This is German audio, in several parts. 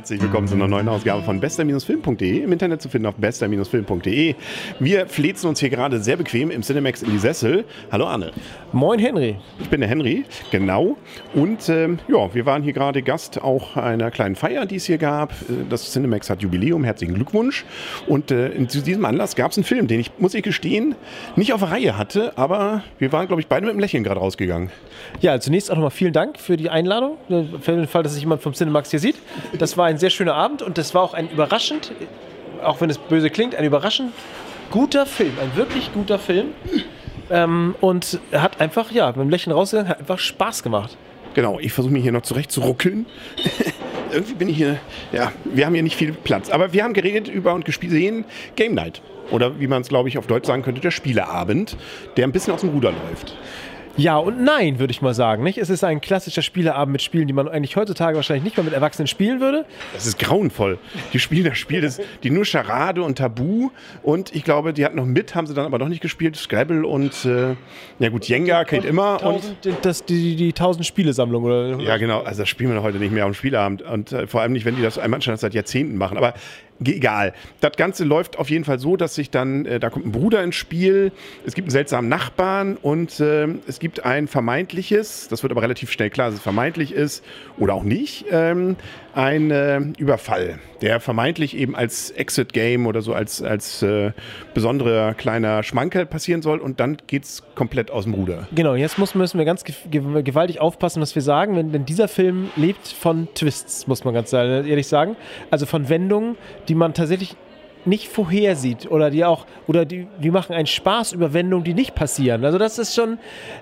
herzlich willkommen zu einer neuen Ausgabe von bester-film.de. Im Internet zu finden auf bester-film.de. Wir flezen uns hier gerade sehr bequem im Cinemax in die Sessel. Hallo Anne. Moin Henry. Ich bin der Henry, genau. Und ähm, ja, wir waren hier gerade Gast auch einer kleinen Feier, die es hier gab. Äh, das Cinemax hat Jubiläum, herzlichen Glückwunsch. Und äh, zu diesem Anlass gab es einen Film, den ich, muss ich gestehen, nicht auf der Reihe hatte, aber wir waren, glaube ich, beide mit einem Lächeln gerade rausgegangen. Ja, zunächst auch nochmal vielen Dank für die Einladung. Für den Fall, dass sich jemand vom Cinemax hier sieht. Das war ein sehr schöner Abend und das war auch ein überraschend, auch wenn es böse klingt, ein überraschend guter Film. Ein wirklich guter Film. Ähm, und hat einfach, ja, mit dem Lächeln rausgegangen, hat einfach Spaß gemacht. Genau, ich versuche mich hier noch zurecht zu ruckeln. Irgendwie bin ich hier, ja, wir haben hier nicht viel Platz. Aber wir haben geredet über und gesehen Game Night. Oder wie man es, glaube ich, auf Deutsch sagen könnte, der Spieleabend, der ein bisschen aus dem Ruder läuft. Ja und nein, würde ich mal sagen. Nicht? Es ist ein klassischer Spieleabend mit Spielen, die man eigentlich heutzutage wahrscheinlich nicht mehr mit Erwachsenen spielen würde. Das ist grauenvoll. Die spielen das Spiel, das, die nur Charade und Tabu. Und ich glaube, die hatten noch mit, haben sie dann aber noch nicht gespielt. Scrabble und, äh, ja gut, Jenga geht immer. Und das, die, die, die Spielesammlung, oder? Ja, genau. Also das spielen wir heute nicht mehr am Spieleabend. Und äh, vor allem nicht, wenn die das schon seit Jahrzehnten machen. Aber egal. Das Ganze läuft auf jeden Fall so, dass sich dann, äh, da kommt ein Bruder ins Spiel, es gibt einen seltsamen Nachbarn und äh, es gibt ein vermeintliches, das wird aber relativ schnell klar, dass es vermeintlich ist oder auch nicht, ähm, ein äh, Überfall, der vermeintlich eben als Exit-Game oder so als, als äh, besonderer kleiner Schmankerl passieren soll und dann geht es komplett aus dem Ruder. Genau, jetzt muss, müssen wir ganz gewaltig aufpassen, was wir sagen, denn, denn dieser Film lebt von Twists, muss man ganz ehrlich sagen. Also von Wendungen, die man tatsächlich nicht vorhersieht oder die auch oder die, die machen einen Spaß über Wendungen, die nicht passieren. Also das ist schon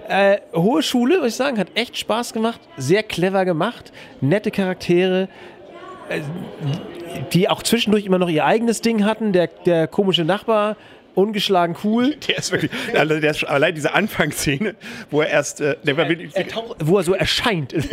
äh, hohe Schule, würde ich sagen, hat echt Spaß gemacht, sehr clever gemacht, nette Charaktere, äh, die auch zwischendurch immer noch ihr eigenes Ding hatten. Der, der komische Nachbar, ungeschlagen cool. Der ist wirklich, also der ist, allein diese Anfangsszene, wo er erst, äh, der, er, er wo er so erscheint.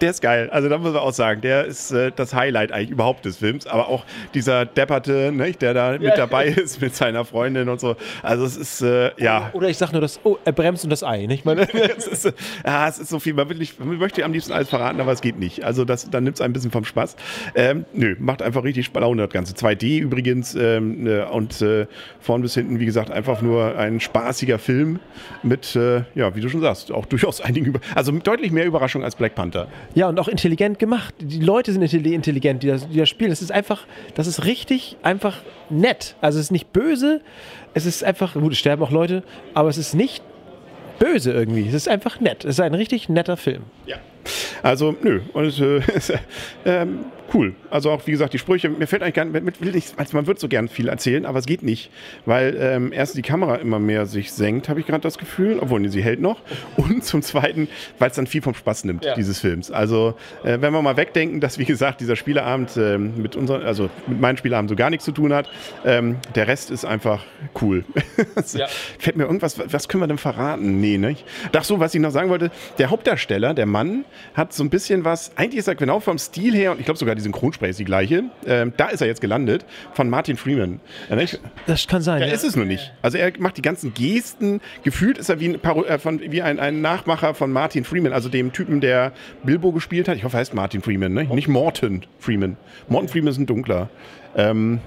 der ist geil. Also da muss man auch sagen, der ist äh, das Highlight eigentlich überhaupt des Films. Aber auch dieser Depperte, ne, der da ja. mit dabei ist mit seiner Freundin und so. Also es ist, äh, ja. Oder ich sag nur das, oh, er bremst und das Ei, nicht? Meine, es, ist, ja, es ist so viel. Man, will nicht, man möchte am liebsten alles verraten, aber es geht nicht. Also das, dann nimmt es ein bisschen vom Spaß. Ähm, nö, macht einfach richtig Laune, das Ganze. 2D übrigens ähm, ne, und äh, vorn bis hinten, wie gesagt, einfach nur ein spaßiger Film mit, äh, ja, wie du schon sagst, auch durchaus einigen, Über also deutlich mehr Überraschung als Black Panther. Ja, und auch intelligent gemacht. Die Leute sind intelligent, die das, die das spielen. Das ist einfach, das ist richtig einfach nett. Also es ist nicht böse, es ist einfach, gut, es sterben auch Leute, aber es ist nicht böse irgendwie. Es ist einfach nett. Es ist ein richtig netter Film. Ja. Also, nö. Und, äh, ähm, cool. Also auch, wie gesagt, die Sprüche, mir fällt eigentlich gar nicht, will nicht, also man wird so gern viel erzählen, aber es geht nicht, weil ähm, erst die Kamera immer mehr sich senkt, habe ich gerade das Gefühl, obwohl sie hält noch. Und zum Zweiten, weil es dann viel vom Spaß nimmt, ja. dieses Films. Also, äh, wenn wir mal wegdenken, dass, wie gesagt, dieser Spieleabend äh, mit unseren, also mit meinem Spieleabend so gar nichts zu tun hat, ähm, der Rest ist einfach cool. ja. Fällt mir irgendwas, was können wir denn verraten? Nee, ne? Ach so, was ich noch sagen wollte, der Hauptdarsteller, der Mann, hat so ein bisschen was, eigentlich ist er genau vom Stil her, und ich glaube sogar die Synchronsprecher ist die gleiche, ähm, da ist er jetzt gelandet, von Martin Freeman. Das kann sein. Er ja. ist es nur nicht. Also er macht die ganzen Gesten, gefühlt ist er wie ein, Paro äh, von, wie ein, ein, Nachmacher von Martin Freeman, also dem Typen, der Bilbo gespielt hat. Ich hoffe, er heißt Martin Freeman, ne? nicht Morton Freeman. Morton Freeman ist ein dunkler. Ähm,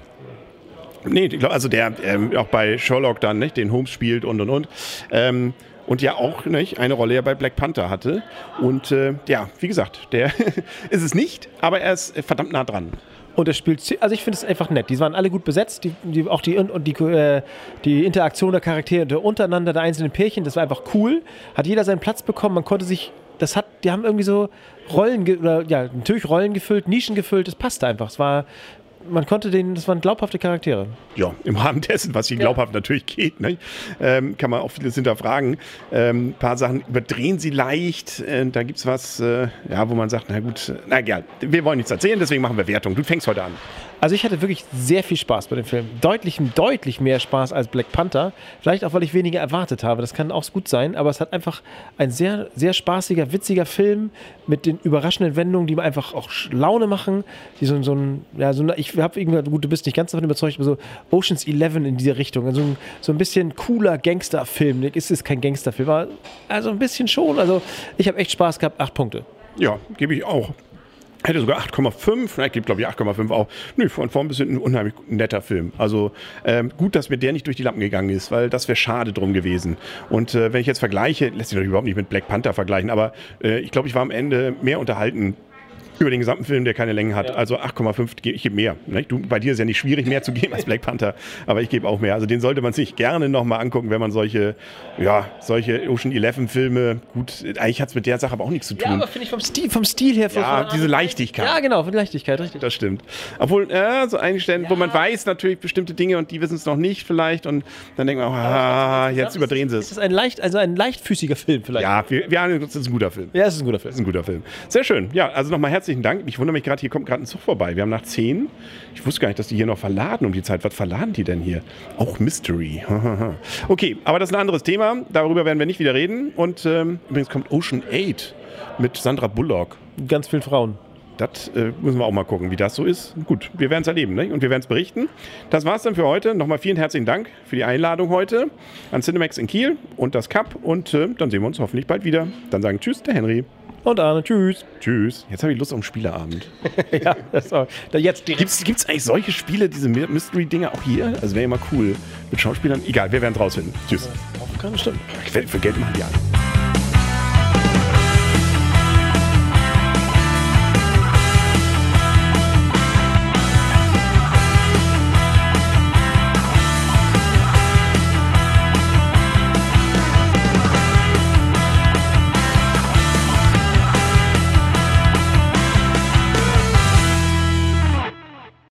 Nee, also der ähm, auch bei Sherlock dann, nicht, den Holmes spielt und und und. Ähm, und ja auch nicht, eine Rolle ja bei Black Panther hatte. Und äh, ja, wie gesagt, der ist es nicht, aber er ist verdammt nah dran. Und das spielt, also ich finde es einfach nett. Die waren alle gut besetzt, die, die auch die, und die, äh, die Interaktion der Charaktere untereinander, der einzelnen Pärchen, das war einfach cool. Hat jeder seinen Platz bekommen, man konnte sich, das hat, die haben irgendwie so Rollen, oder ja, natürlich Rollen gefüllt, Nischen gefüllt, das passte einfach. Es war man konnte den, das waren glaubhafte Charaktere. Ja, im Rahmen dessen, was hier glaubhaft ja. natürlich geht, ne? ähm, kann man auch vieles hinterfragen. Ähm, ein paar Sachen überdrehen sie leicht. Äh, da gibt es was, äh, ja, wo man sagt, na gut, na egal, wir wollen nichts erzählen, deswegen machen wir Wertung. Du fängst heute an. Also ich hatte wirklich sehr viel Spaß bei dem Film. Deutlich, deutlich mehr Spaß als Black Panther. Vielleicht auch, weil ich weniger erwartet habe. Das kann auch gut sein. Aber es hat einfach ein sehr, sehr spaßiger, witziger Film mit den überraschenden Wendungen, die mir einfach auch Laune machen. Die so, so ein, ja, so ein, ich habe irgendwie, gut, du bist nicht ganz davon überzeugt, aber so Oceans 11 in diese Richtung. Also ein, so ein bisschen cooler Gangsterfilm. Es ist kein Gangsterfilm, aber also ein bisschen schon. Also ich habe echt Spaß gehabt. Acht Punkte. Ja, gebe ich auch Hätte sogar 8,5, na, ich gebe glaube ich 8,5 auch. Nö, von vorn bis hinten ein unheimlich netter Film. Also ähm, gut, dass mir der nicht durch die Lappen gegangen ist, weil das wäre schade drum gewesen. Und äh, wenn ich jetzt vergleiche, lässt sich natürlich überhaupt nicht mit Black Panther vergleichen, aber äh, ich glaube, ich war am Ende mehr unterhalten über den gesamten Film, der keine Länge hat. Also 8,5, ich gebe mehr. Ne? Du, bei dir ist ja nicht schwierig, mehr zu geben als Black Panther, aber ich gebe auch mehr. Also den sollte man sich gerne nochmal angucken, wenn man solche, ja, solche Ocean 11 Filme, gut, eigentlich hat es mit der Sache aber auch nichts zu tun. Ja, aber finde ich vom Stil, vom Stil her. Ja, diese Leichtigkeit. Ja, genau, von Leichtigkeit, richtig. Das stimmt. Obwohl, äh, so einige Stellen, wo man weiß natürlich bestimmte Dinge und die wissen es noch nicht vielleicht und dann denkt man, ah, jetzt überdrehen sie Es es. ist ein leicht, also ein leichtfüßiger Film vielleicht. Ja, wir, wir haben, das ist ein guter Film. Ja, es ist ein guter Film. Das ist ein guter Film. Sehr schön. Ja, also nochmal herzlichen Dank. Ich wundere mich gerade, hier kommt gerade ein Zug vorbei. Wir haben nach 10. Ich wusste gar nicht, dass die hier noch verladen um die Zeit. Was verladen die denn hier? Auch Mystery. okay, aber das ist ein anderes Thema. Darüber werden wir nicht wieder reden. Und ähm, übrigens kommt Ocean 8 mit Sandra Bullock. Ganz vielen Frauen. Das äh, müssen wir auch mal gucken, wie das so ist. Gut, wir werden es erleben ne? und wir werden es berichten. Das war's dann für heute. Nochmal vielen herzlichen Dank für die Einladung heute an Cinemax in Kiel und das Cup. Und äh, dann sehen wir uns hoffentlich bald wieder. Dann sagen Tschüss, der Henry. Und Arne, tschüss. Tschüss. Jetzt habe ich Lust auf einen Spieleabend. ja, das war, da jetzt direkt. Gibt es eigentlich solche Spiele, diese My- Mystery-Dinger auch hier? Also wäre ja mal cool. Mit Schauspielern? Egal, wir werden es rausfinden. Tschüss. Kann bestimmt. Ich werde für Geld machen die alle.